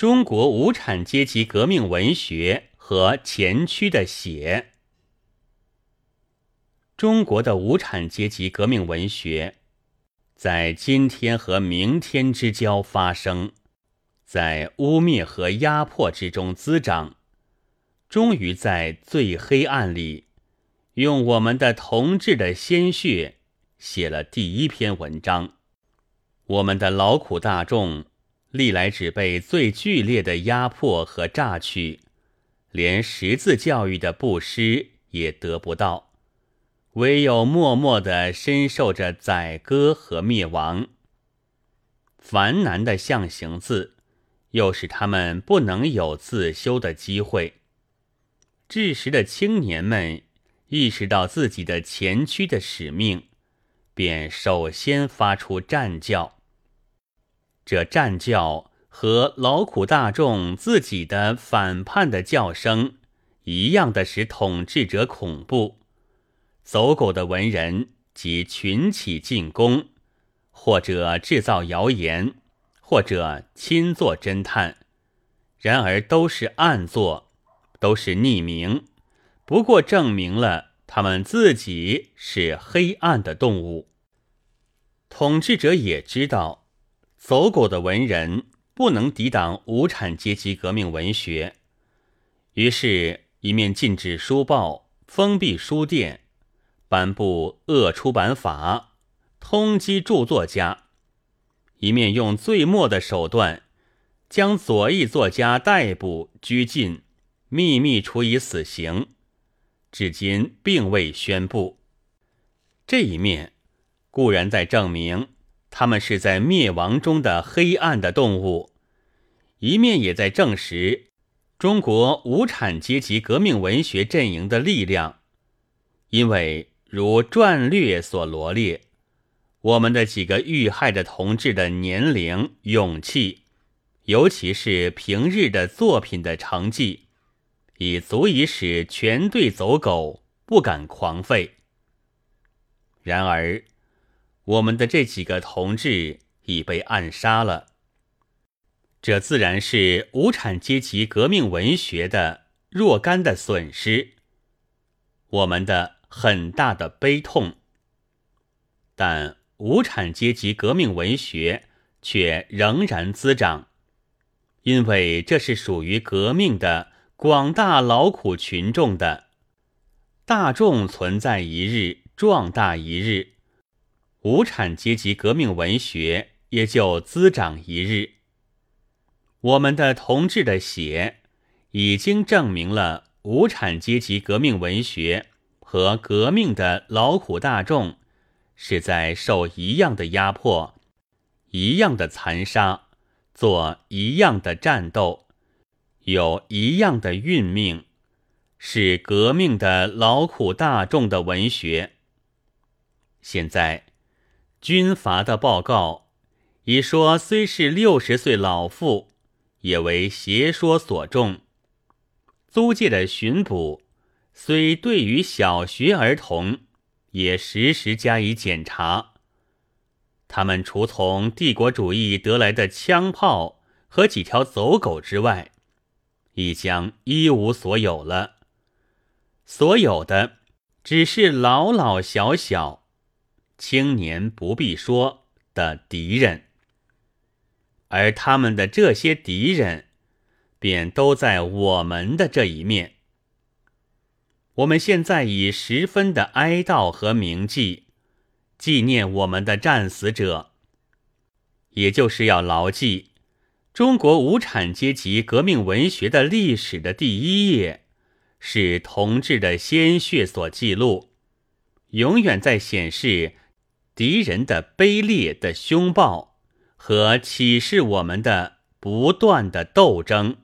中国无产阶级革命文学和前驱的写。中国的无产阶级革命文学，在今天和明天之交发生，在污蔑和压迫之中滋长，终于在最黑暗里，用我们的同志的鲜血写了第一篇文章。我们的劳苦大众。历来只被最剧烈的压迫和榨取，连识字教育的布施也得不到，唯有默默地深受着宰割和灭亡。繁难的象形字，又使他们不能有自修的机会。这时的青年们意识到自己的前驱的使命，便首先发出战叫。这战叫和劳苦大众自己的反叛的叫声一样的，使统治者恐怖。走狗的文人即群起进攻，或者制造谣言，或者亲做侦探，然而都是暗做，都是匿名，不过证明了他们自己是黑暗的动物。统治者也知道。走狗的文人不能抵挡无产阶级革命文学，于是，一面禁止书报、封闭书店、颁布恶出版法、通缉著作家，一面用最末的手段将左翼作家逮捕拘禁，秘密处以死刑，至今并未宣布。这一面固然在证明。他们是在灭亡中的黑暗的动物，一面也在证实中国无产阶级革命文学阵营的力量。因为如传略所罗列，我们的几个遇害的同志的年龄、勇气，尤其是平日的作品的成绩，已足以使全队走狗不敢狂吠。然而。我们的这几个同志已被暗杀了，这自然是无产阶级革命文学的若干的损失，我们的很大的悲痛。但无产阶级革命文学却仍然滋长，因为这是属于革命的广大劳苦群众的，大众存在一日，壮大一日。无产阶级革命文学也就滋长一日。我们的同志的血已经证明了无产阶级革命文学和革命的劳苦大众是在受一样的压迫、一样的残杀、做一样的战斗、有一样的运命，是革命的劳苦大众的文学。现在。军阀的报告已说，虽是六十岁老妇，也为邪说所中。租界的巡捕虽对于小学儿童，也时时加以检查。他们除从帝国主义得来的枪炮和几条走狗之外，已将一无所有了。所有的只是老老小小。青年不必说的敌人，而他们的这些敌人，便都在我们的这一面。我们现在以十分的哀悼和铭记，纪念我们的战死者，也就是要牢记，中国无产阶级革命文学的历史的第一页，是同志的鲜血所记录，永远在显示。敌人的卑劣的凶暴和启示我们的不断的斗争。